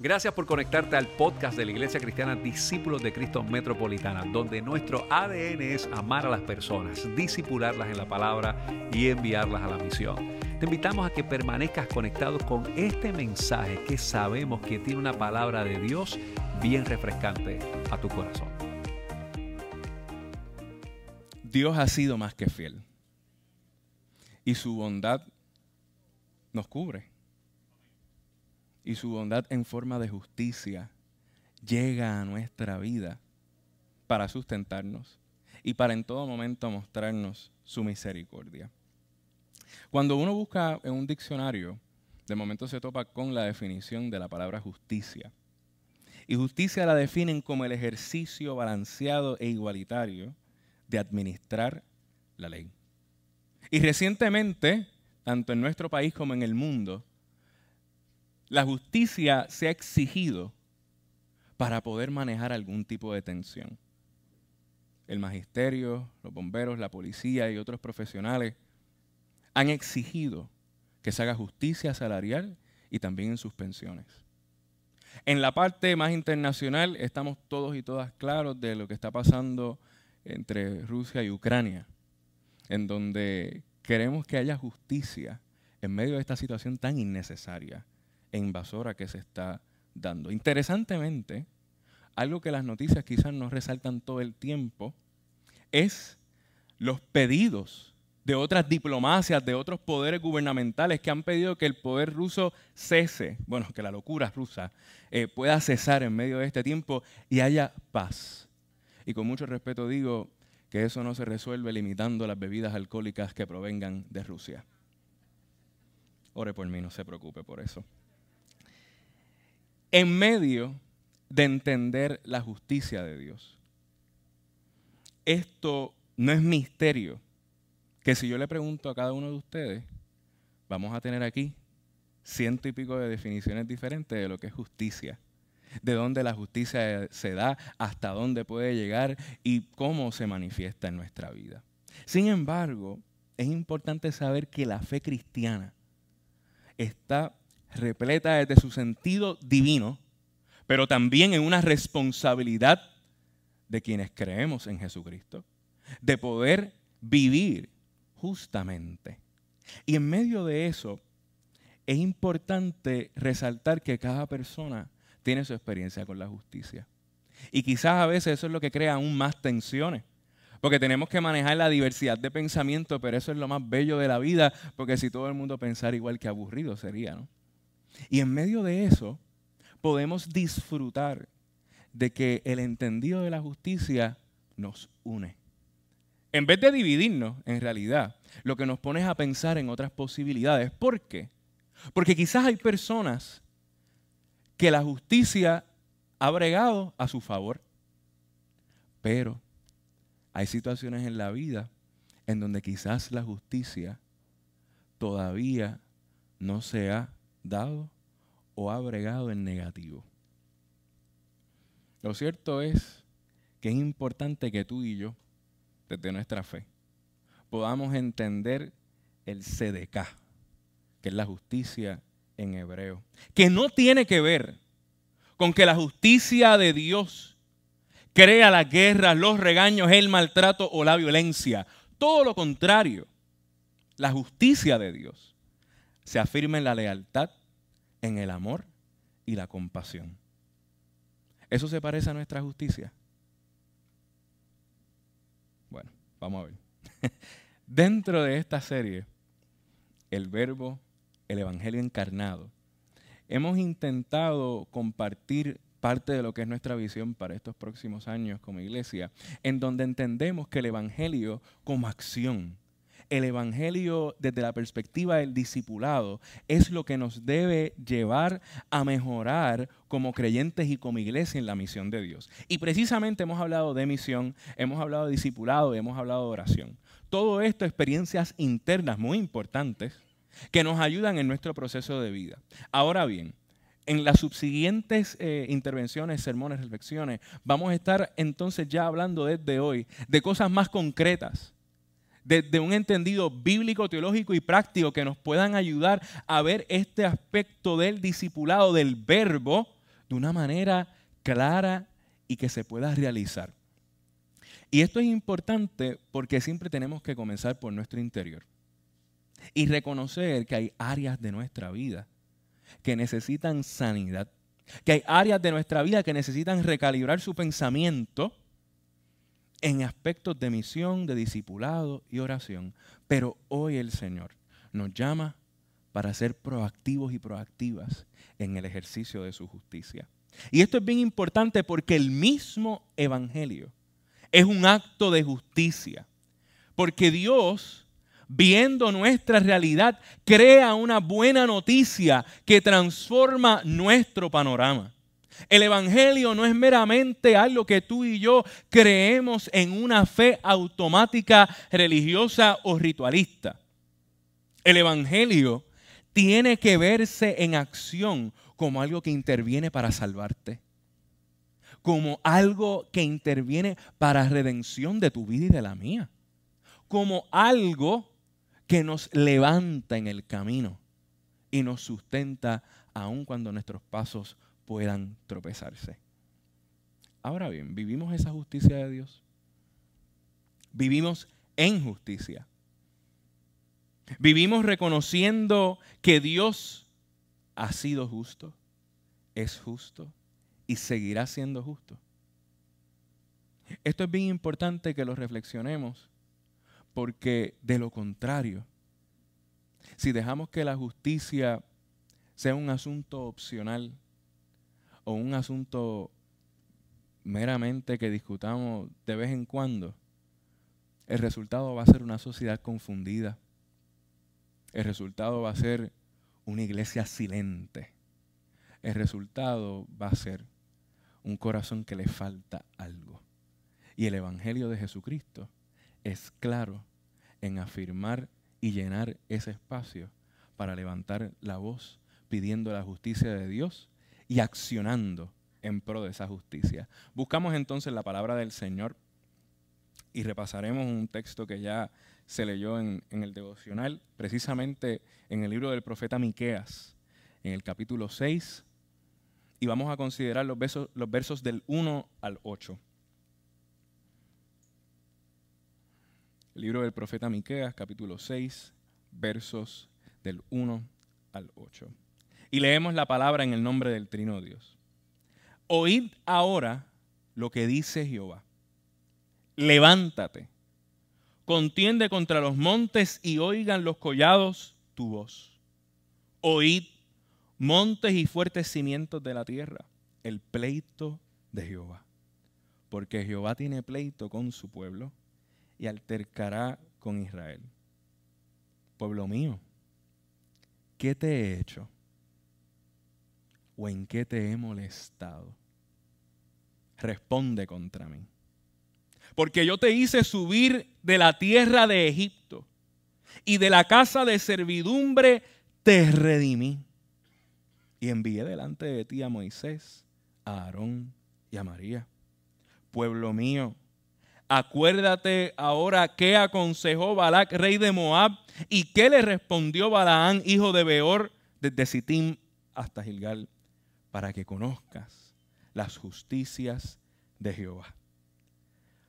Gracias por conectarte al podcast de la Iglesia Cristiana Discípulos de Cristo Metropolitana, donde nuestro ADN es amar a las personas, disipularlas en la palabra y enviarlas a la misión. Te invitamos a que permanezcas conectado con este mensaje que sabemos que tiene una palabra de Dios bien refrescante a tu corazón. Dios ha sido más que fiel y su bondad nos cubre y su bondad en forma de justicia llega a nuestra vida para sustentarnos y para en todo momento mostrarnos su misericordia. Cuando uno busca en un diccionario, de momento se topa con la definición de la palabra justicia. Y justicia la definen como el ejercicio balanceado e igualitario de administrar la ley. Y recientemente, tanto en nuestro país como en el mundo, la justicia se ha exigido para poder manejar algún tipo de tensión. El magisterio, los bomberos, la policía y otros profesionales han exigido que se haga justicia salarial y también en sus pensiones. En la parte más internacional estamos todos y todas claros de lo que está pasando entre Rusia y Ucrania, en donde queremos que haya justicia en medio de esta situación tan innecesaria invasora que se está dando. Interesantemente, algo que las noticias quizás no resaltan todo el tiempo, es los pedidos de otras diplomacias, de otros poderes gubernamentales que han pedido que el poder ruso cese, bueno, que la locura rusa eh, pueda cesar en medio de este tiempo y haya paz. Y con mucho respeto digo que eso no se resuelve limitando las bebidas alcohólicas que provengan de Rusia. Ore por mí, no se preocupe por eso en medio de entender la justicia de Dios. Esto no es misterio, que si yo le pregunto a cada uno de ustedes, vamos a tener aquí ciento y pico de definiciones diferentes de lo que es justicia, de dónde la justicia se da, hasta dónde puede llegar y cómo se manifiesta en nuestra vida. Sin embargo, es importante saber que la fe cristiana está repleta desde su sentido divino, pero también en una responsabilidad de quienes creemos en Jesucristo, de poder vivir justamente. Y en medio de eso, es importante resaltar que cada persona tiene su experiencia con la justicia. Y quizás a veces eso es lo que crea aún más tensiones. Porque tenemos que manejar la diversidad de pensamiento, pero eso es lo más bello de la vida, porque si todo el mundo pensara igual que aburrido sería, ¿no? Y en medio de eso podemos disfrutar de que el entendido de la justicia nos une. En vez de dividirnos, en realidad, lo que nos pone es a pensar en otras posibilidades. ¿Por qué? Porque quizás hay personas que la justicia ha bregado a su favor, pero hay situaciones en la vida en donde quizás la justicia todavía no se ha dado o ha bregado en negativo. Lo cierto es que es importante que tú y yo, desde nuestra fe, podamos entender el CDK, que es la justicia en hebreo, que no tiene que ver con que la justicia de Dios crea la guerra, los regaños, el maltrato o la violencia. Todo lo contrario, la justicia de Dios se afirma en la lealtad, en el amor y la compasión. ¿Eso se parece a nuestra justicia? Bueno, vamos a ver. Dentro de esta serie, el verbo, el Evangelio encarnado, hemos intentado compartir parte de lo que es nuestra visión para estos próximos años como iglesia, en donde entendemos que el Evangelio como acción, el Evangelio desde la perspectiva del discipulado es lo que nos debe llevar a mejorar como creyentes y como iglesia en la misión de Dios. Y precisamente hemos hablado de misión, hemos hablado de discipulado, hemos hablado de oración. Todo esto, experiencias internas muy importantes que nos ayudan en nuestro proceso de vida. Ahora bien, en las subsiguientes eh, intervenciones, sermones, reflexiones, vamos a estar entonces ya hablando desde hoy de cosas más concretas de, un entendido bíblico, teológico y práctico que nos puedan ayudar a ver este aspecto del discipulado, del verbo, de una manera clara y que se pueda realizar. Y esto es importante porque siempre tenemos que comenzar por nuestro interior y reconocer que hay áreas de nuestra vida que necesitan sanidad, que hay áreas de nuestra vida que necesitan recalibrar su pensamiento en aspectos de misión, de discipulado y oración. Pero hoy el Señor nos llama para ser proactivos y proactivas en el ejercicio de su justicia. Y esto es bien importante porque el mismo Evangelio es un acto de justicia. Porque Dios, viendo nuestra realidad, crea una buena noticia que transforma nuestro panorama. El Evangelio no es meramente algo que tú y yo creemos en una fe automática, religiosa o ritualista. El Evangelio tiene que verse en acción como algo que interviene para salvarte, como algo que interviene para redención de tu vida y de la mía, como algo que nos levanta en el camino y nos sustenta aun cuando nuestros pasos puedan tropezarse. Ahora bien, ¿vivimos esa justicia de Dios? Vivimos en justicia. Vivimos reconociendo que Dios ha sido justo, es justo y seguirá siendo justo. Esto es bien importante que lo reflexionemos porque de lo contrario, si dejamos que la justicia sea un asunto opcional o un asunto meramente que discutamos de vez en cuando, el resultado va a ser una sociedad confundida. El resultado va a ser una iglesia silente. El resultado va a ser un corazón que le falta algo. Y el Evangelio de Jesucristo es claro en afirmar y llenar ese espacio para levantar la voz pidiendo la justicia de Dios y accionando en pro de esa justicia. Buscamos entonces la palabra del Señor y repasaremos un texto que ya se leyó en, el devocional, precisamente en el libro del profeta Miqueas, en el capítulo 6, y vamos a considerar los versos, los versos del 1 al 8. El libro del profeta Miqueas, capítulo 6, versos del 1 al 8 y leemos la palabra en el nombre del Trino Dios. Oíd ahora lo que dice Jehová. Levántate, contiende contra los montes y oigan los collados tu voz. Oíd montes y fuertes cimientos de la tierra, el pleito de Jehová. Porque Jehová tiene pleito con su pueblo y altercará con Israel. Pueblo mío, ¿qué te he hecho? O en qué te he molestado? Responde contra mí. Porque yo te hice subir de la tierra de Egipto y de la casa de servidumbre te redimí. Y envié delante de ti a Moisés, a Aarón y a María. Pueblo mío, acuérdate ahora qué aconsejó Balac, rey de Moab, y qué le respondió Balaán, hijo de Beor, desde Sittim hasta Gilgal para que conozcas las justicias de Jehová.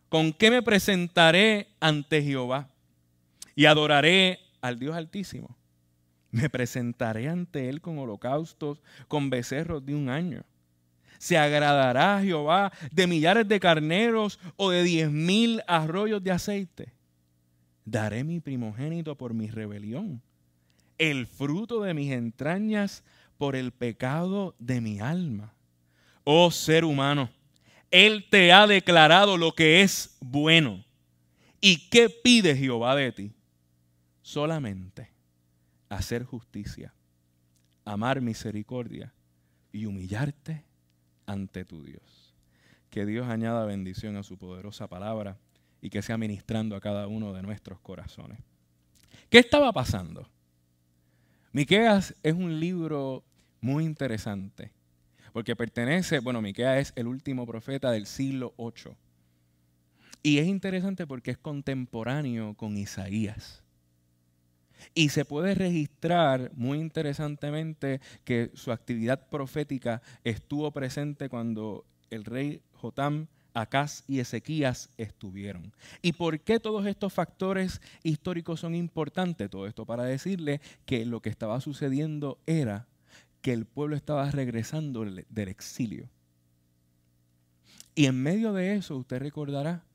¿Con qué me presentaré ante Jehová? Y adoraré al Dios Altísimo. Me presentaré ante Él con holocaustos, con becerros de un año. ¿Se agradará Jehová de millares de carneros o de diez mil arroyos de aceite? Daré mi primogénito por mi rebelión, el fruto de mis entrañas por el pecado de mi alma. Oh ser humano, Él te ha declarado lo que es bueno. ¿Y qué pide Jehová de ti? Solamente hacer justicia, amar misericordia y humillarte ante tu Dios. Que Dios añada bendición a su poderosa palabra y que sea ministrando a cada uno de nuestros corazones. ¿Qué estaba pasando? Miqueas es un libro muy interesante, porque pertenece, bueno, Miqueas es el último profeta del siglo 8. Y es interesante porque es contemporáneo con Isaías. Y se puede registrar muy interesantemente que su actividad profética estuvo presente cuando el rey Jotam, Acaz y Ezequías estuvieron. ¿Y por qué todos estos factores históricos son importantes? Todo esto para decirle que lo que estaba sucediendo era que el pueblo estaba regresando del exilio. Y en medio de eso usted recordará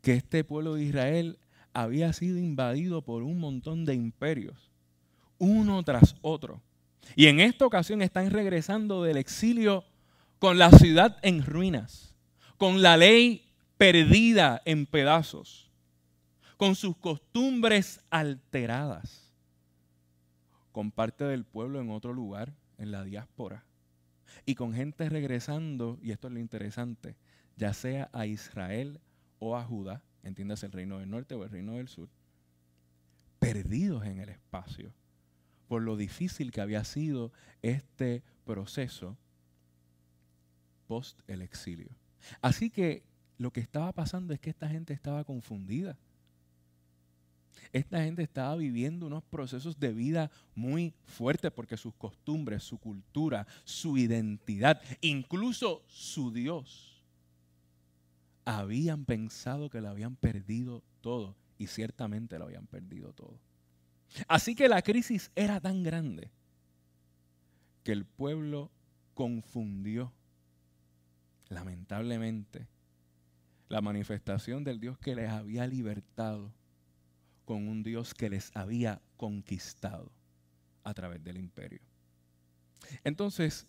que este pueblo de Israel había sido invadido por un montón de imperios, uno tras otro. Y en esta ocasión están regresando del exilio con la ciudad en ruinas, con la ley perdida en pedazos, con sus costumbres alteradas, con parte del pueblo en otro lugar, en la diáspora, y con gente regresando, y esto es lo interesante, ya sea a Israel o a Judá, entiendas el reino del norte o el reino del sur, perdidos en el espacio por lo difícil que había sido este proceso post el exilio. Así que lo que estaba pasando es que esta gente estaba confundida. Esta gente estaba viviendo unos procesos de vida muy fuertes porque sus costumbres, su cultura, su identidad, incluso su Dios, habían pensado que lo habían perdido todo y ciertamente lo habían perdido todo. Así que la crisis era tan grande que el pueblo confundió, lamentablemente, la manifestación del Dios que les había libertado con un Dios que les había conquistado a través del imperio. Entonces,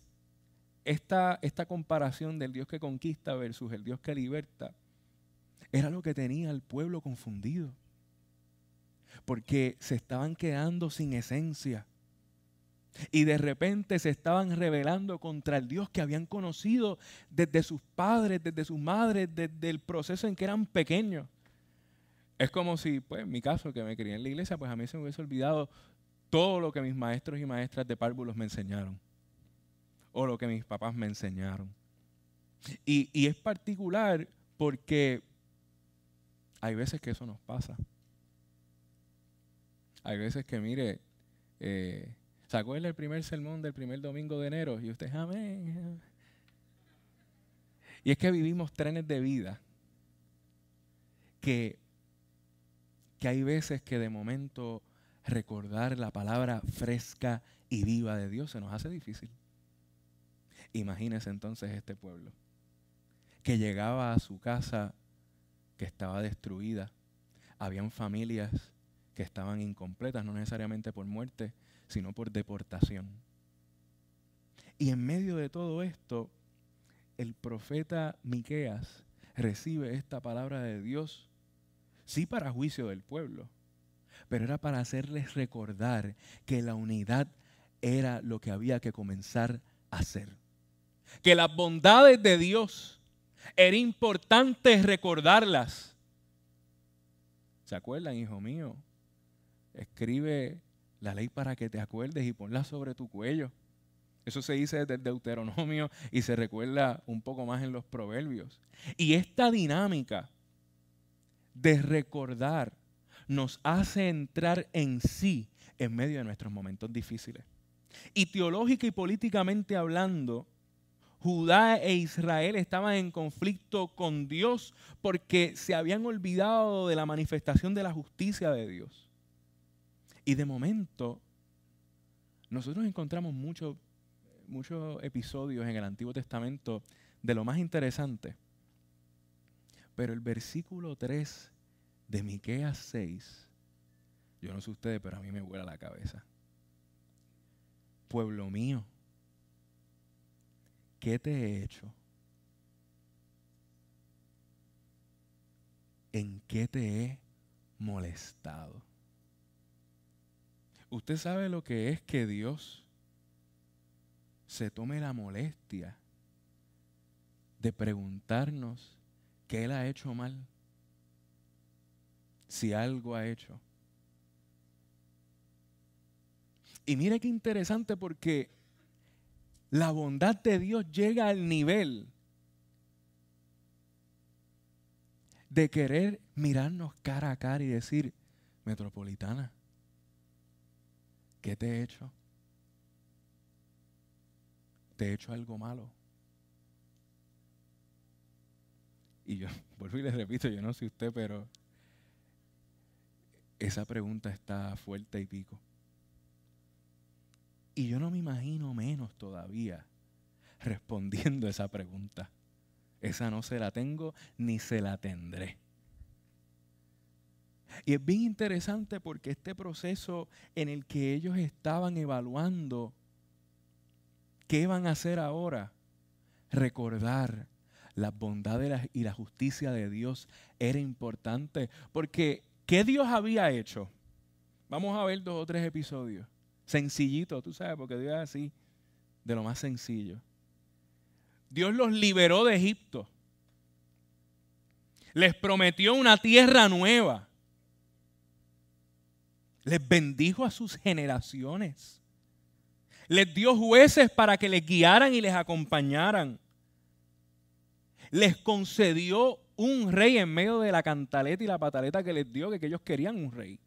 esta, esta comparación del Dios que conquista versus el Dios que liberta era lo que tenía el pueblo confundido. Porque se estaban quedando sin esencia. Y de repente se estaban rebelando contra el Dios que habían conocido desde sus padres, desde sus madres, desde el proceso en que eran pequeños. Es como si, pues, mi caso, que me crié en la iglesia, pues a mí se me hubiese olvidado todo lo que mis maestros y maestras de párvulos me enseñaron o lo que mis papás me enseñaron. Y, es particular porque hay veces que eso nos pasa. Hay veces que, mire, eh, ¿se acuerda el primer sermón del primer domingo de enero? Y usted, amén. Y es que vivimos trenes de vida que, que hay veces que de momento recordar la palabra fresca y viva de Dios se nos hace difícil. Imagínese entonces este pueblo, que llegaba a su casa que estaba destruida. Habían familias que estaban incompletas, no necesariamente por muerte, sino por deportación. Y en medio de todo esto, el profeta Miqueas recibe esta palabra de Dios, sí para juicio del pueblo, pero era para hacerles recordar que la unidad era lo que había que comenzar a hacer que las bondades de Dios era importante recordarlas. ¿Se acuerdan, hijo mío? Escribe la ley para que te acuerdes y ponla sobre tu cuello. Eso se dice desde el Deuteronomio y se recuerda un poco más en los proverbios. Y esta dinámica de recordar nos hace entrar en sí en medio de nuestros momentos difíciles. Y teológica y políticamente hablando, Judá e Israel estaban en conflicto con Dios porque se habían olvidado de la manifestación de la justicia de Dios. Y de momento, nosotros encontramos muchos episodios en el Antiguo Testamento de lo más interesante. Pero el versículo 3 de Miqueas 6, yo no sé ustedes, pero a mí me vuela la cabeza. Pueblo mío, ¿qué te he hecho? ¿En qué te he molestado? Usted sabe lo que es que Dios se tome la molestia de preguntarnos qué Él ha hecho mal, si algo ha hecho. Y mire qué interesante porque la bondad de Dios llega al nivel de querer mirarnos cara a cara y decir, metropolitana, ¿Qué te he hecho? ¿Te he hecho algo malo? Y yo vuelvo y le repito, yo no sé usted, pero esa pregunta está fuerte y pico. Y yo no me imagino menos todavía respondiendo esa pregunta. Esa no se la tengo ni se la tendré. Y es bien interesante porque este proceso en el que ellos estaban evaluando qué van a hacer ahora, recordar las bondades y la justicia de Dios era importante. Porque, ¿qué Dios había hecho? Vamos a ver dos o tres episodios. Sencillito, tú sabes, porque Dios es así, de lo más sencillo. Dios los liberó de Egipto. Les prometió una tierra nueva. Les bendijo a sus generaciones. Les dio jueces para que les guiaran y les acompañaran les concedió un rey en medio de la cantaleta y la pataleta que les dio, que, ellos querían un rey.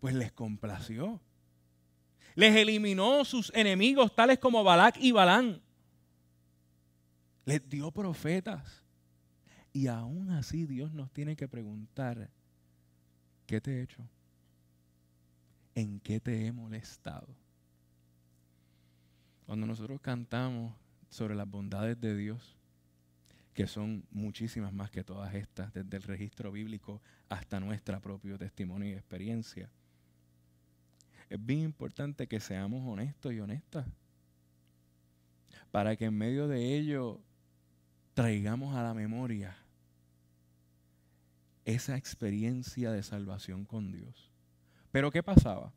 Pues les complació. Les eliminó sus enemigos tales como Balac y Balán. Les dio profetas. Y aún así Dios nos tiene que preguntar, ¿qué te he hecho? ¿En qué te he molestado? Cuando nosotros cantamos sobre las bondades de Dios, que son muchísimas más que todas estas, desde el registro bíblico hasta nuestra propio testimonio y experiencia. Es bien importante que seamos honestos y honestas, para que en medio de ello traigamos a la memoria esa experiencia de salvación con Dios. Pero ¿qué pasaba?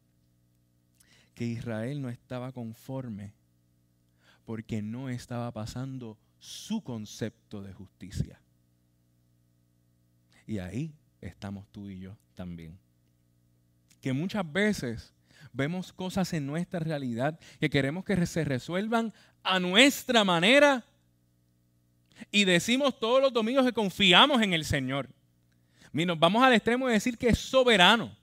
Que Israel no estaba conforme porque no estaba pasando su concepto de justicia. Y ahí estamos tú y yo también. Que muchas veces vemos cosas en nuestra realidad que queremos que se resuelvan a nuestra manera y decimos todos los domingos que confiamos en el Señor. Vamos al extremo de decir que es soberano.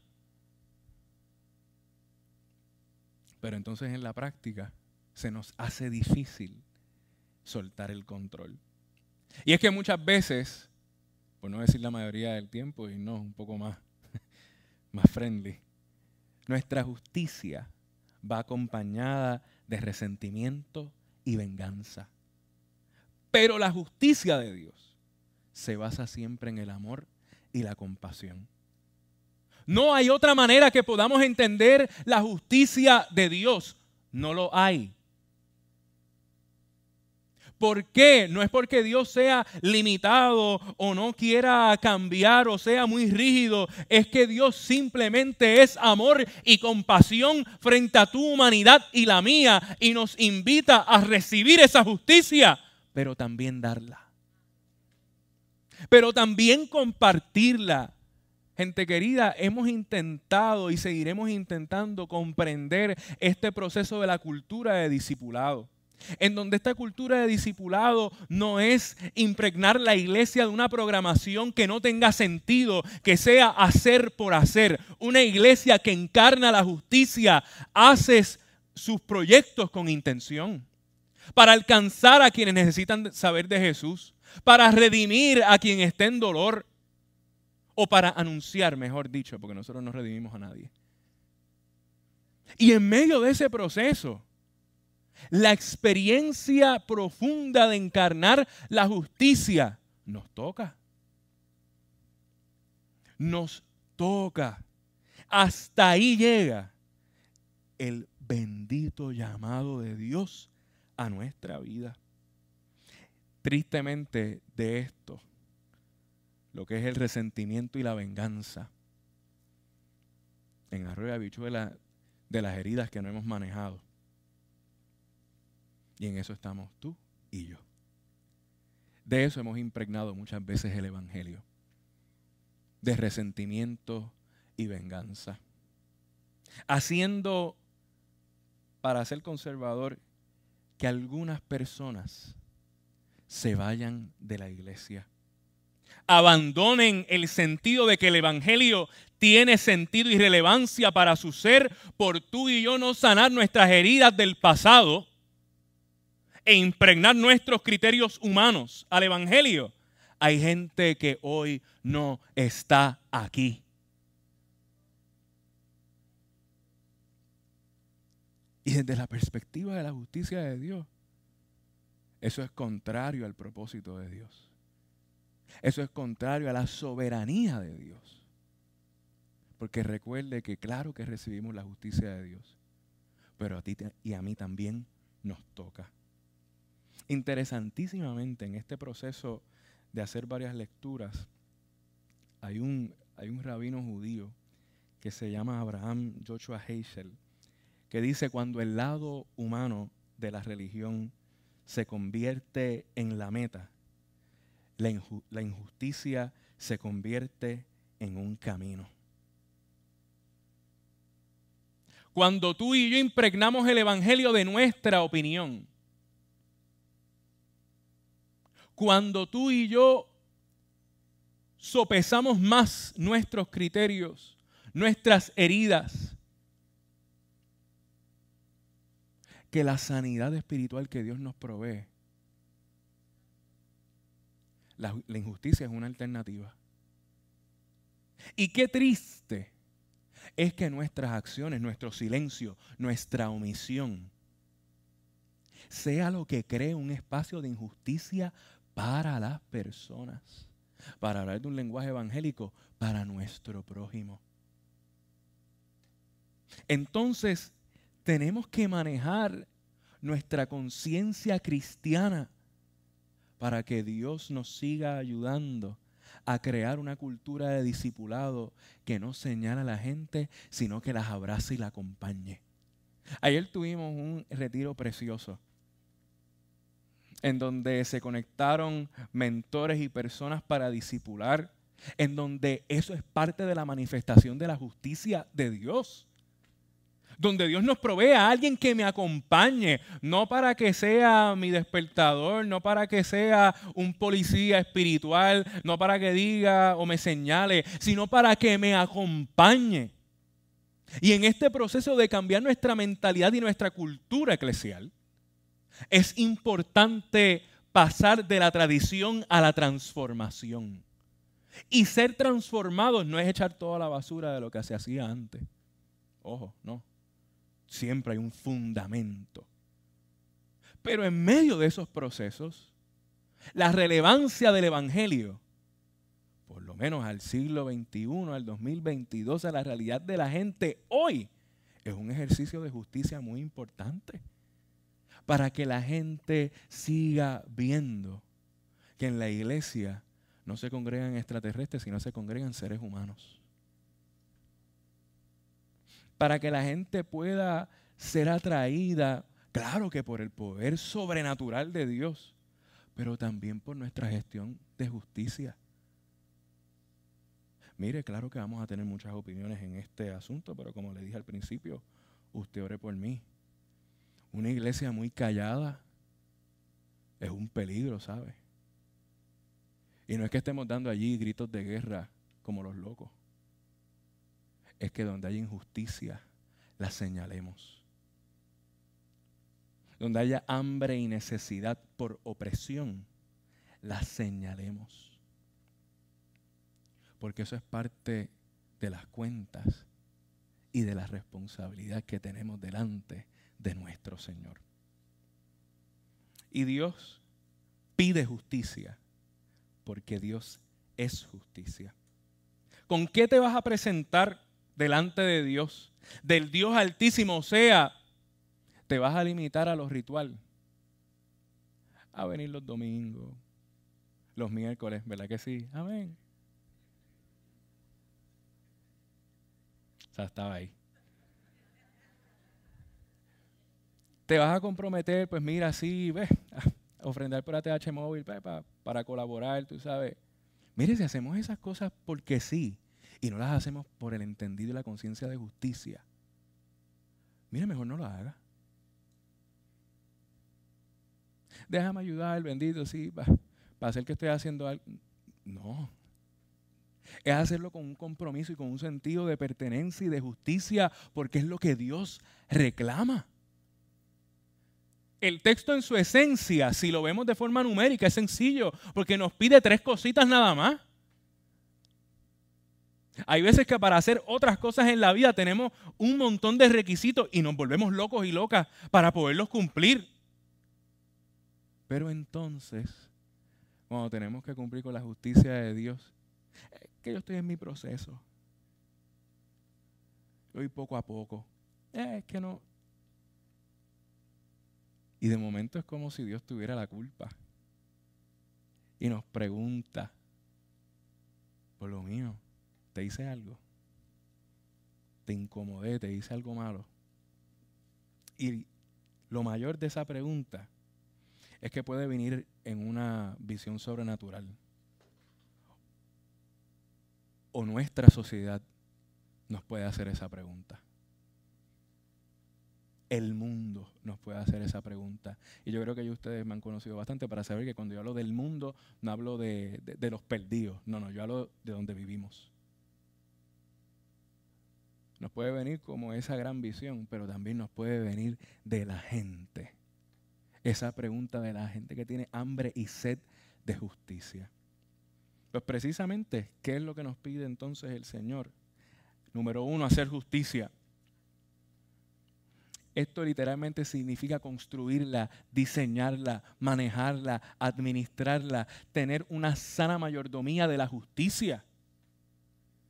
Pero entonces en la práctica se nos hace difícil soltar el control. Y es que muchas veces, por no decir la mayoría del tiempo, y no, un poco más, más friendly, nuestra justicia va acompañada de resentimiento y venganza. Pero la justicia de Dios se basa siempre en el amor y la compasión. No hay otra manera que podamos entender la justicia de Dios. No lo hay. ¿Por qué? No es porque Dios sea limitado o no quiera cambiar o sea muy rígido. Es que Dios simplemente es amor y compasión frente a tu humanidad y la mía y nos invita a recibir esa justicia, pero también darla. Pero también compartirla. Gente querida, hemos intentado y seguiremos intentando comprender este proceso de la cultura de discipulado en donde esta cultura de discipulado no es impregnar la iglesia de una programación que no tenga sentido, que sea hacer por hacer. Una iglesia que encarna la justicia, haces sus proyectos con intención para alcanzar a quienes necesitan saber de Jesús, para redimir a quien esté en dolor o para anunciar, mejor dicho, porque nosotros no redimimos a nadie. Y en medio de ese proceso, la experiencia profunda de encarnar la justicia nos toca. Nos toca. Hasta ahí llega el bendito llamado de Dios a nuestra vida. Tristemente de esto, lo que es el resentimiento y la venganza, en arroyo de de las heridas que no hemos manejado y en eso estamos tú y yo. De eso hemos impregnado muchas veces el Evangelio. De resentimiento y venganza. Haciendo, para ser conservador, que algunas personas se vayan de la iglesia. Abandonen el sentido de que el Evangelio tiene sentido y relevancia para su ser por tú y yo no sanar nuestras heridas del pasado e impregnar nuestros criterios humanos al Evangelio. Hay gente que hoy no está aquí. Y desde la perspectiva de la justicia de Dios, eso es contrario al propósito de Dios. Eso es contrario a la soberanía de Dios. Porque recuerde que claro que recibimos la justicia de Dios, pero a ti y a mí también nos toca. Interesantísimamente en este proceso de hacer varias lecturas, hay un, hay un rabino judío que se llama Abraham Joshua Heschel, que dice cuando el lado humano de la religión se convierte en la meta, la, injusticia se convierte en un camino. Cuando tú y yo impregnamos el Evangelio de nuestra opinión, cuando tú y yo sopesamos más nuestros criterios, nuestras heridas, que la sanidad espiritual que Dios nos provee, la, injusticia es una alternativa. Y qué triste es que nuestras acciones, nuestro silencio, nuestra omisión, sea lo que cree un espacio de injusticia para las personas. Para hablar de un lenguaje evangélico, para nuestro prójimo. Entonces, tenemos que manejar nuestra conciencia cristiana para que Dios nos siga ayudando a crear una cultura de discipulado que no señala a la gente, sino que las abrace y la acompañe. Ayer tuvimos un retiro precioso en donde se conectaron mentores y personas para discipular, en donde eso es parte de la manifestación de la justicia de Dios donde Dios nos provee a alguien que me acompañe, no para que sea mi despertador, no para que sea un policía espiritual, no para que diga o me señale, sino para que me acompañe. Y en este proceso de cambiar nuestra mentalidad y nuestra cultura eclesial, es importante pasar de la tradición a la transformación. Y ser transformados no es echar toda la basura de lo que se hacía antes. Ojo, no siempre hay un fundamento. Pero en medio de esos procesos, la relevancia del Evangelio, por lo menos al siglo XXI, al 2022, a la realidad de la gente hoy, es un ejercicio de justicia muy importante para que la gente siga viendo que en la iglesia no se congregan extraterrestres, sino se congregan seres humanos para que la gente pueda ser atraída, claro que por el poder sobrenatural de Dios, pero también por nuestra gestión de justicia. Mire, claro que vamos a tener muchas opiniones en este asunto, pero como le dije al principio, usted ore por mí. Una iglesia muy callada es un peligro, ¿sabe? Y no es que estemos dando allí gritos de guerra como los locos es que donde hay injusticia, la señalemos. Donde haya hambre y necesidad por opresión, la señalemos. Porque eso es parte de las cuentas y de la responsabilidad que tenemos delante de nuestro Señor. Y Dios pide justicia porque Dios es justicia. ¿Con qué te vas a presentar delante de Dios, del Dios altísimo. O sea, te vas a limitar a los rituales. A venir los domingos, los miércoles, ¿verdad que sí? Amén. O sea, estaba ahí. Te vas a comprometer, pues mira, sí, ves, a ofrendar por ATH móvil para colaborar, tú sabes. Mire, si hacemos esas cosas porque sí, y no las hacemos por el entendido y la conciencia de justicia, mire, mejor no lo haga. Déjame ayudar, bendito, sí, para, hacer que estoy haciendo algo. No. Es hacerlo con un compromiso y con un sentido de pertenencia y de justicia, porque es lo que Dios reclama. El texto en su esencia, si lo vemos de forma numérica, es sencillo, porque nos pide tres cositas nada más. Hay veces que para hacer otras cosas en la vida tenemos un montón de requisitos y nos volvemos locos y locas para poderlos cumplir. Pero entonces, cuando tenemos que cumplir con la justicia de Dios, es que yo estoy en mi proceso. Voy poco a poco. Es que no. Y de momento es como si Dios tuviera la culpa. Y nos pregunta, por lo mío, ¿te hice algo? ¿Te incomodé? ¿Te hice algo malo? Y lo mayor de esa pregunta es que puede venir en una visión sobrenatural. O nuestra sociedad nos puede hacer esa pregunta. El mundo nos puede hacer esa pregunta. Y yo creo que ustedes me han conocido bastante para saber que cuando yo hablo del mundo, no hablo de, de los perdidos. No, no, yo hablo de donde vivimos. Nos puede venir como esa gran visión, pero también nos puede venir de la gente esa pregunta de la gente que tiene hambre y sed de justicia. Pues precisamente, ¿qué es lo que nos pide entonces el Señor? Número uno, hacer justicia. Esto literalmente significa construirla, diseñarla, manejarla, administrarla, tener una sana mayordomía de la justicia.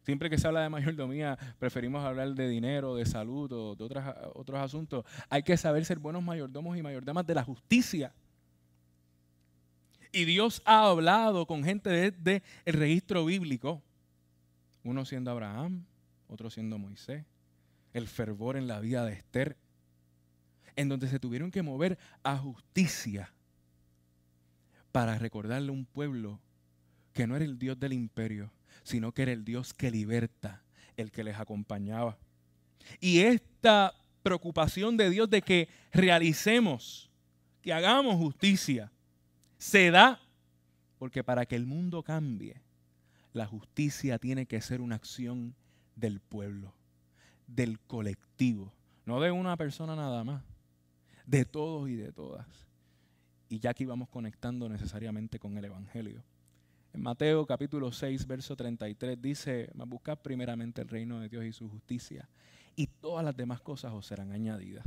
Siempre que se habla de mayordomía, preferimos hablar de dinero, de salud o de otros asuntos. Hay que saber ser buenos mayordomos y mayordamas de la justicia. Y Dios ha hablado con gente desde el registro bíblico, uno siendo Abraham, otro siendo Moisés, el fervor en la vida de Esther, en donde se tuvieron que mover a justicia para recordarle a un pueblo que no era el Dios del imperio, sino que era el Dios que liberta, el que les acompañaba. Y esta preocupación de Dios de que realicemos, que hagamos justicia, se da porque para que el mundo cambie, la justicia tiene que ser una acción del pueblo, del colectivo, no de una persona nada más, de todos y de todas. Y ya aquí vamos conectando necesariamente con el Evangelio. En Mateo capítulo 6, verso 33 dice, buscad primeramente el reino de Dios y su justicia, y todas las demás cosas os serán añadidas.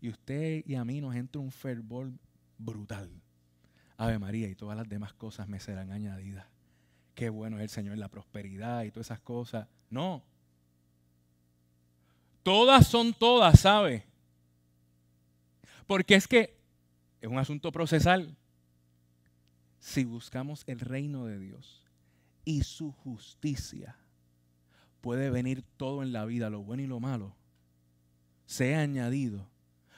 Y usted y a mí nos entra un fervor brutal. Ave María, y todas las demás cosas me serán añadidas. Qué bueno es el Señor, la prosperidad y todas esas cosas. No. Todas son todas, ¿sabe? Porque es que es un asunto procesal si buscamos el reino de Dios y su justicia, puede venir todo en la vida, lo bueno y lo malo, sea añadido.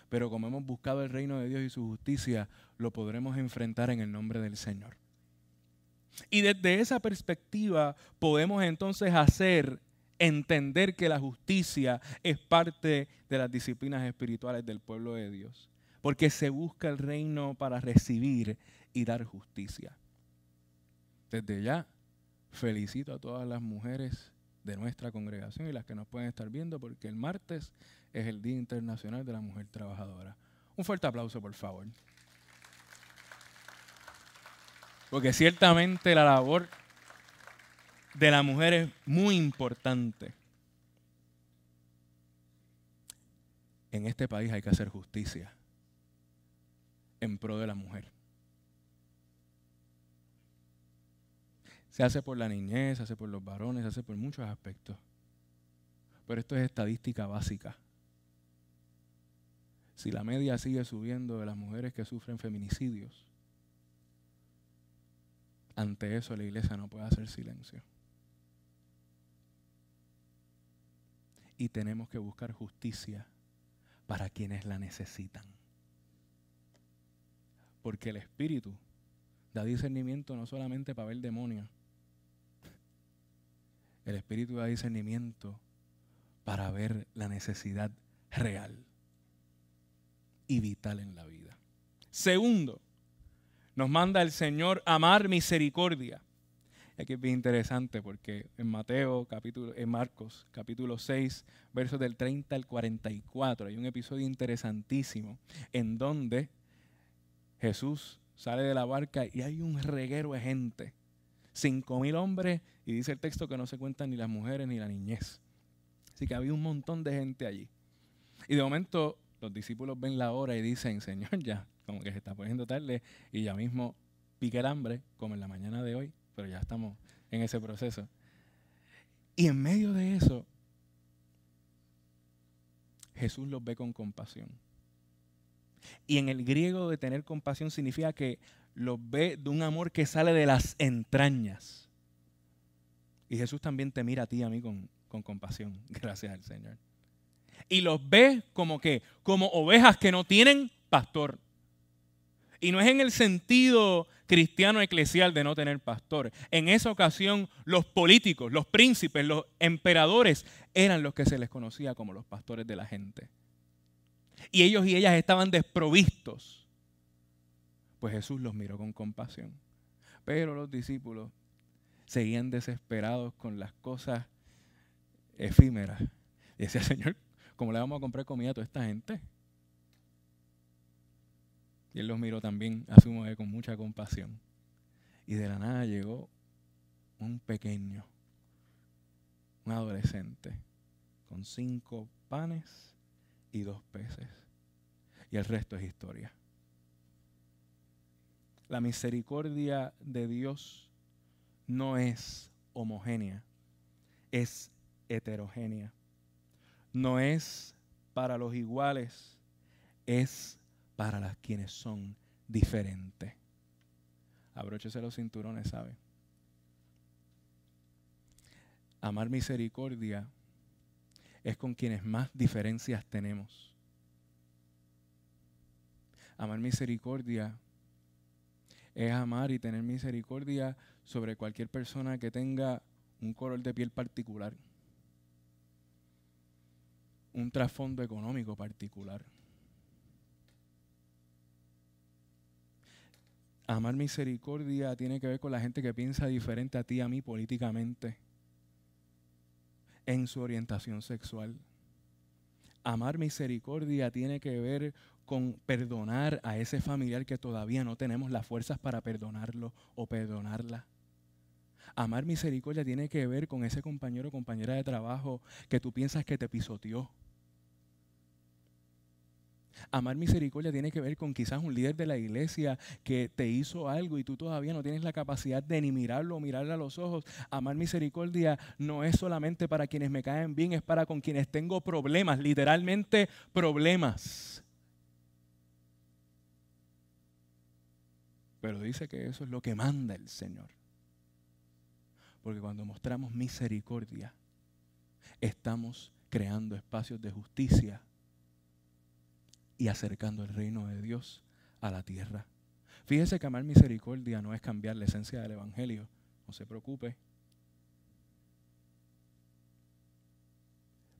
Pero como hemos buscado el reino de Dios y su justicia, lo podremos enfrentar en el nombre del Señor. Y desde esa perspectiva podemos entonces hacer entender que la justicia es parte de las disciplinas espirituales del pueblo de Dios. Porque se busca el reino para recibir y dar justicia. Desde ya, felicito a todas las mujeres de nuestra congregación y las que nos pueden estar viendo porque el martes es el Día Internacional de la Mujer Trabajadora. Un fuerte aplauso, por favor. Porque ciertamente la labor de la mujer es muy importante. En este país hay que hacer justicia en pro de la mujer. Se hace por la niñez, se hace por los varones, se hace por muchos aspectos. Pero esto es estadística básica. Si la media sigue subiendo de las mujeres que sufren feminicidios, ante eso la iglesia no puede hacer silencio. Y tenemos que buscar justicia para quienes la necesitan. Porque el Espíritu da discernimiento no solamente para ver demonios, el espíritu da discernimiento para ver la necesidad real y vital en la vida. Segundo, nos manda el Señor amar misericordia. Aquí es bien interesante porque en Mateo, capítulo, en Marcos, capítulo 6, versos del 30 al 44, hay un episodio interesantísimo en donde Jesús sale de la barca y hay un reguero de gente. Cinco mil hombres y dice el texto que no se cuentan ni las mujeres ni la niñez. Así que había un montón de gente allí. Y de momento los discípulos ven la hora y dicen, Señor, ya, como que se está poniendo tarde y ya mismo pique el hambre, como en la mañana de hoy, pero ya estamos en ese proceso. Y en medio de eso, Jesús los ve con compasión. Y en el griego de tener compasión significa que los ve de un amor que sale de las entrañas. Y Jesús también te mira a ti y a mí con, compasión, gracias al Señor. Y los ve como que, como ovejas que no tienen pastor. Y no es en el sentido cristiano eclesial de no tener pastor. En esa ocasión los políticos, los príncipes, los emperadores eran los que se les conocía como los pastores de la gente. Y ellos y ellas estaban desprovistos. Pues Jesús los miró con compasión. Pero los discípulos seguían desesperados con las cosas efímeras. Y decía, Señor, ¿cómo le vamos a comprar comida a toda esta gente? Y él los miró también, asumo que con mucha compasión. Y de la nada llegó un pequeño, un adolescente, con cinco panes y dos peces. Y el resto es historia. La misericordia de Dios no es homogénea, es heterogénea. No es para los iguales, es para las quienes son diferentes. Abróchese los cinturones, ¿sabe? Amar misericordia es con quienes más diferencias tenemos. Amar misericordia es amar y tener misericordia sobre cualquier persona que tenga un color de piel particular, un trasfondo económico particular Amar misericordia tiene que ver con la gente que piensa diferente a ti, a mí políticamente, en su orientación sexual. Amar misericordia tiene que ver con perdonar a ese familiar que todavía no tenemos las fuerzas para perdonarlo o perdonarla. Amar misericordia tiene que ver con ese compañero o compañera de trabajo que tú piensas que te pisoteó Amar misericordia tiene que ver con quizás un líder de la iglesia que te hizo algo y tú todavía no tienes la capacidad de ni mirarlo o mirarle a los ojos. Amar misericordia no es solamente para quienes me caen bien, es para con quienes tengo problemas, literalmente problemas. Pero dice que eso es lo que manda el Señor. Porque cuando mostramos misericordia, estamos creando espacios de justicia y acercando el reino de Dios a la tierra. Fíjese que amar misericordia no es cambiar la esencia del Evangelio, no se preocupe.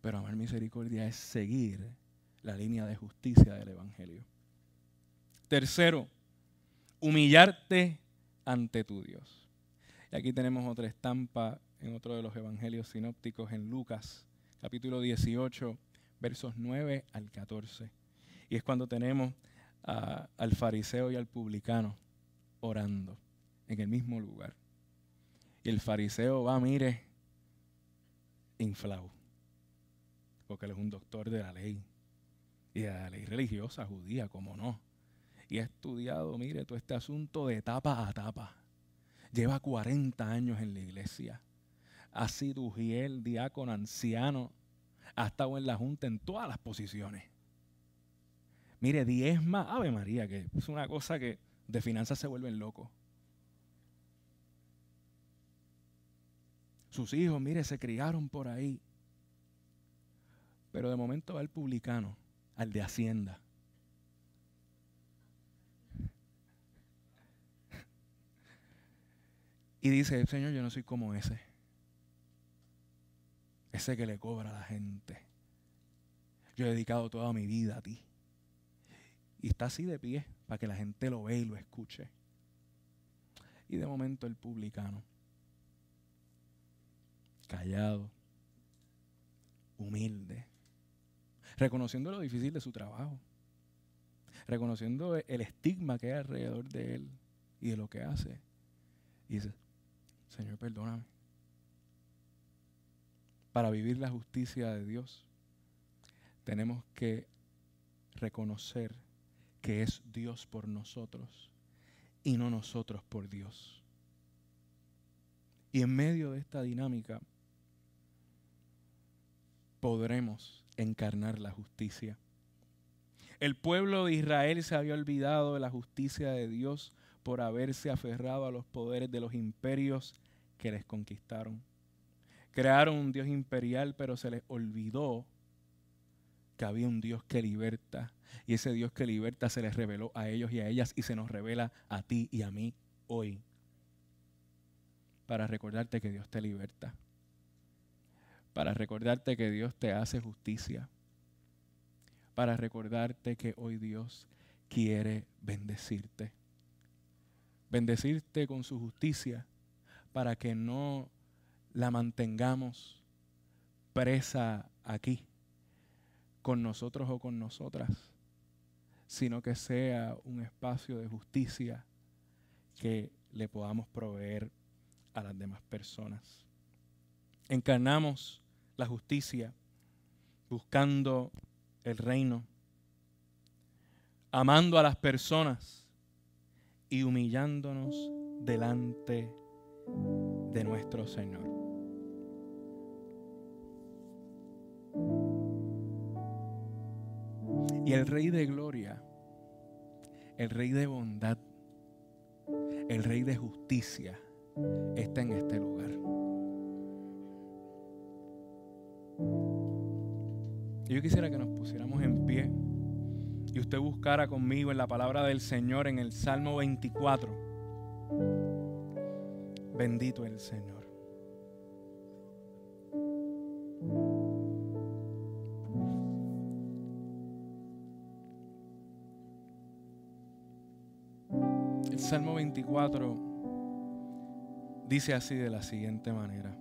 Pero amar misericordia es seguir la línea de justicia del Evangelio. Tercero, humillarte ante tu Dios. Y aquí tenemos otra estampa en otro de los evangelios sinópticos en Lucas, capítulo 18, versos 9 al 14. Y es cuando tenemos al fariseo y al publicano orando en el mismo lugar. Y el fariseo va, mire, inflado, porque él es un doctor de la ley y de la ley religiosa judía, como no. Y ha estudiado, mire, todo este asunto de tapa a tapa. Lleva 40 años en la iglesia. Ha sido ujiel, diácono, anciano. Ha estado en la junta en todas las posiciones. Mire, diezma, Ave María, que es una cosa que de finanzas se vuelven locos. Sus hijos, mire, se criaron por ahí. Pero de momento va el publicano, al de Hacienda. Y dice, Señor, yo no soy como ese. Ese que le cobra a la gente. Yo he dedicado toda mi vida a ti. Y está así de pie para que la gente lo vea y lo escuche. Y de momento el publicano, callado, humilde, reconociendo lo difícil de su trabajo, reconociendo el estigma que hay alrededor de él y de lo que hace. Y dice, Señor, perdóname. Para vivir la justicia de Dios, tenemos que reconocer que es Dios por nosotros y no nosotros por Dios. Y en medio de esta dinámica podremos encarnar la justicia. El pueblo de Israel se había olvidado de la justicia de Dios por haberse aferrado a los poderes de los imperios que les conquistaron. Crearon un Dios imperial, pero se les olvidó que había un Dios que liberta. Y ese Dios que liberta se les reveló a ellos y a ellas y se nos revela a ti y a mí hoy. Para recordarte que Dios te liberta. Para recordarte que Dios te hace justicia. Para recordarte que hoy Dios quiere bendecirte. Bendecirte con su justicia para que no la mantengamos presa aquí con nosotros o con nosotras, sino que sea un espacio de justicia que le podamos proveer a las demás personas. Encarnamos la justicia buscando el reino, amando a las personas y humillándonos delante de nuestro Señor. Y el Rey de Gloria, el Rey de bondad, el Rey de justicia, está en este lugar. yo quisiera que nos pusiéramos en pie y usted buscara conmigo en la palabra del Señor en el Salmo 24. Bendito el Señor. Salmo 24 dice así de la siguiente manera.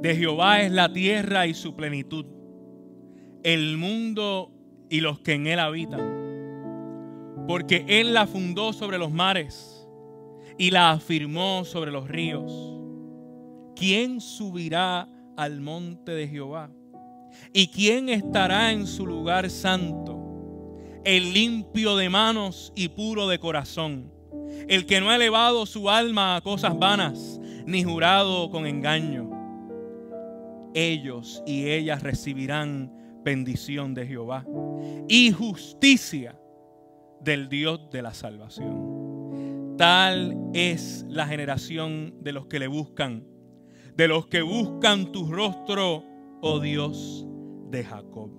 De Jehová es la tierra y su plenitud, el mundo y los que en él habitan, porque él la fundó sobre los mares y la afirmó sobre los ríos. ¿Quién subirá al monte de Jehová? ¿Y quién estará en su lugar santo? el limpio de manos y puro de corazón, el que no ha elevado su alma a cosas vanas, ni jurado con engaño. Ellos y ellas recibirán bendición de Jehová y justicia del Dios de la salvación. Tal es la generación de los que le buscan, de los que buscan tu rostro, oh Dios de Jacob.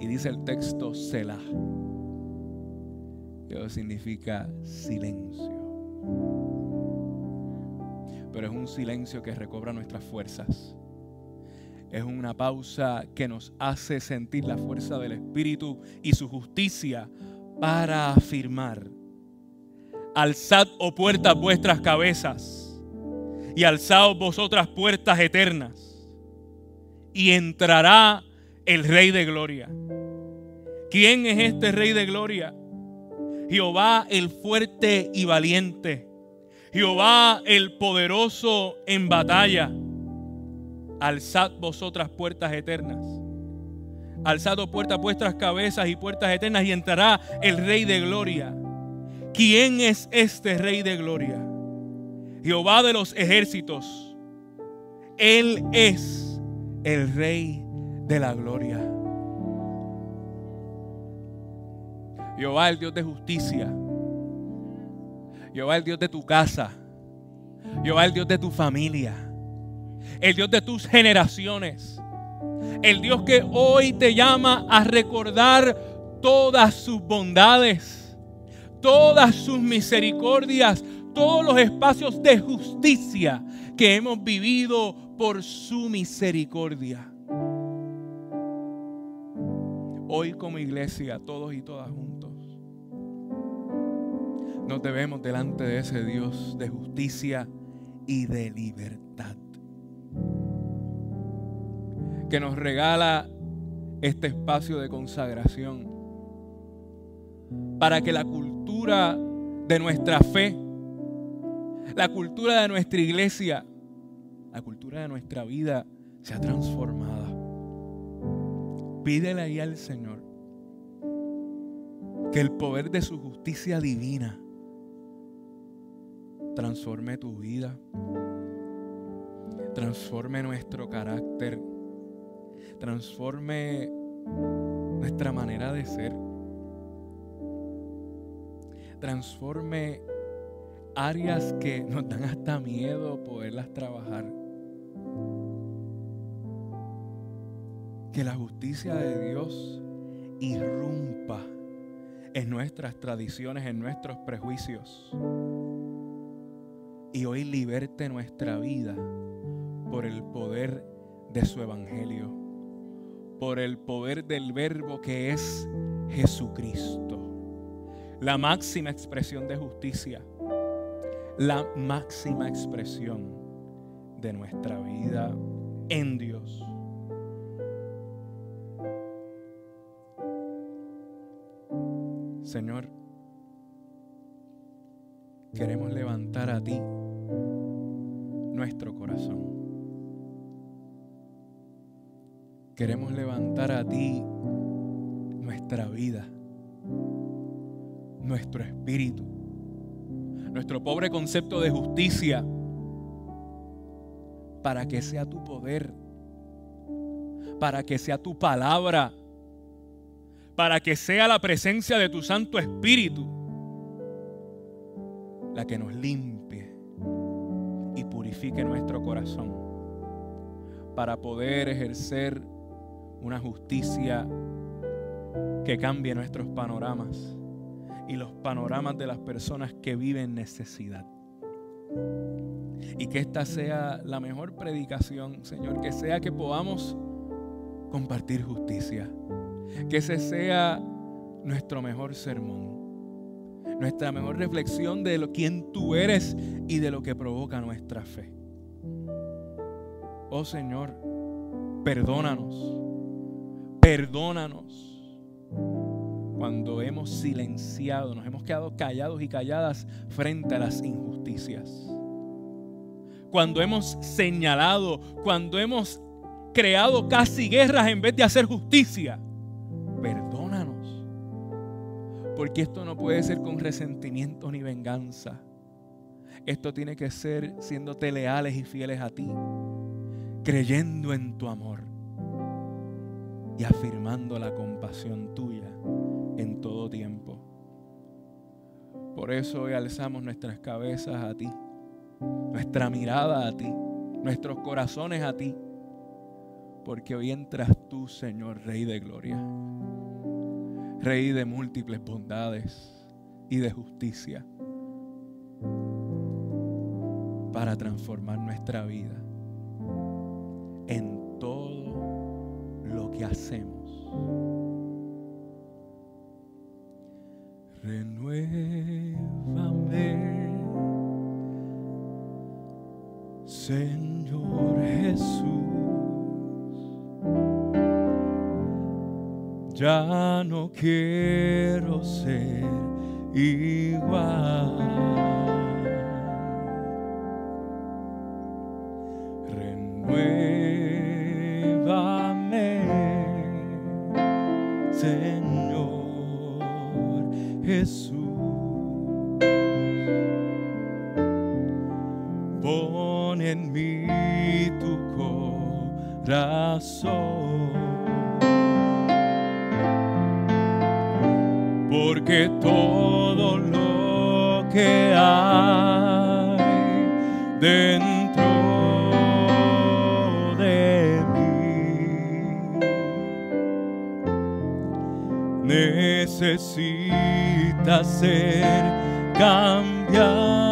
Y dice el texto Selah, que significa silencio. Pero es un silencio que recobra nuestras fuerzas. Es una pausa que nos hace sentir la fuerza del Espíritu y su justicia para afirmar. Alzad, oh puertas, vuestras cabezas y alzaos vosotras puertas eternas y entrará el Rey de Gloria. ¿Quién es este Rey de Gloria? Jehová el fuerte y valiente. Jehová el poderoso en batalla. Alzad vosotras puertas eternas. Alzad puertas vuestras cabezas y puertas eternas y entrará el Rey de Gloria. ¿Quién es este Rey de Gloria? Jehová de los ejércitos. Él es el Rey de la gloria. Jehová el Dios de justicia. Jehová el Dios de tu casa. Jehová el Dios de tu familia. El Dios de tus generaciones. El Dios que hoy te llama a recordar todas sus bondades, todas sus misericordias, todos los espacios de justicia que hemos vivido por su misericordia. hoy como iglesia, todos y todas juntos, nos debemos delante de ese Dios de justicia y de libertad. Que nos regala este espacio de consagración para que la cultura de nuestra fe, la cultura de nuestra iglesia, la cultura de nuestra vida sea transformada. Pídele ahí al Señor que el poder de su justicia divina transforme tu vida, transforme nuestro carácter, transforme nuestra manera de ser, transforme áreas que nos dan hasta miedo poderlas trabajar. Que la justicia de Dios irrumpa en nuestras tradiciones, en nuestros prejuicios. Y hoy liberte nuestra vida por el poder de su evangelio, por el poder del verbo que es Jesucristo, la máxima expresión de justicia, la máxima expresión de nuestra vida en Dios. Señor, queremos levantar a ti nuestro corazón. Queremos levantar a ti nuestra vida, nuestro espíritu, nuestro pobre concepto de justicia, para que sea tu poder, para que sea tu palabra. Para que sea la presencia de tu Santo Espíritu. La que nos limpie y purifique nuestro corazón. Para poder ejercer una justicia que cambie nuestros panoramas y los panoramas de las personas que viven necesidad. Y que esta sea la mejor predicación, Señor, que sea que podamos compartir justicia que ese sea nuestro mejor sermón, nuestra mejor reflexión de lo, quién tú eres y de lo que provoca nuestra fe. Oh Señor, perdónanos, perdónanos cuando hemos silenciado, nos hemos quedado callados y calladas frente a las injusticias. Cuando hemos señalado, cuando hemos creado casi guerras en vez de hacer justicia perdónanos. Porque esto no puede ser con resentimiento ni venganza. Esto tiene que ser siéndote leales y fieles a ti, creyendo en tu amor y afirmando la compasión tuya en todo tiempo. Por eso hoy alzamos nuestras cabezas a ti, nuestra mirada a ti, nuestros corazones a ti, porque hoy entras tú, Señor, Rey de Gloria. Rey de múltiples bondades y de justicia, para transformar nuestra vida en todo lo que hacemos. Renuévame, Señor Jesús. ya no quiero ser igual. Porque todo lo que hay dentro de mí necesita ser cambiado,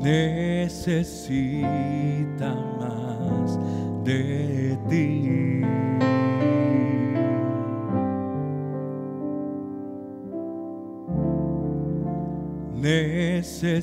necesita más de ti. Necesita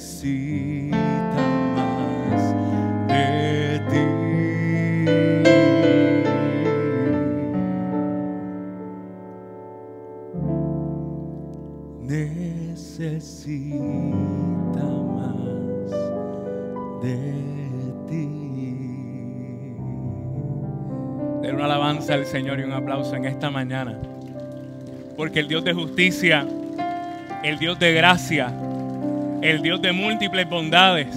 al Señor y un aplauso en esta mañana. Porque el Dios de justicia, el Dios de gracia, el Dios de múltiples bondades,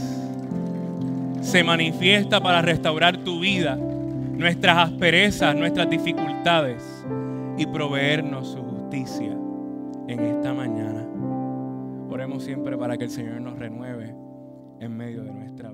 se manifiesta para restaurar tu vida, nuestras asperezas, nuestras dificultades y proveernos su justicia en esta mañana. Oremos siempre para que el Señor nos renueve en medio de nuestra vida.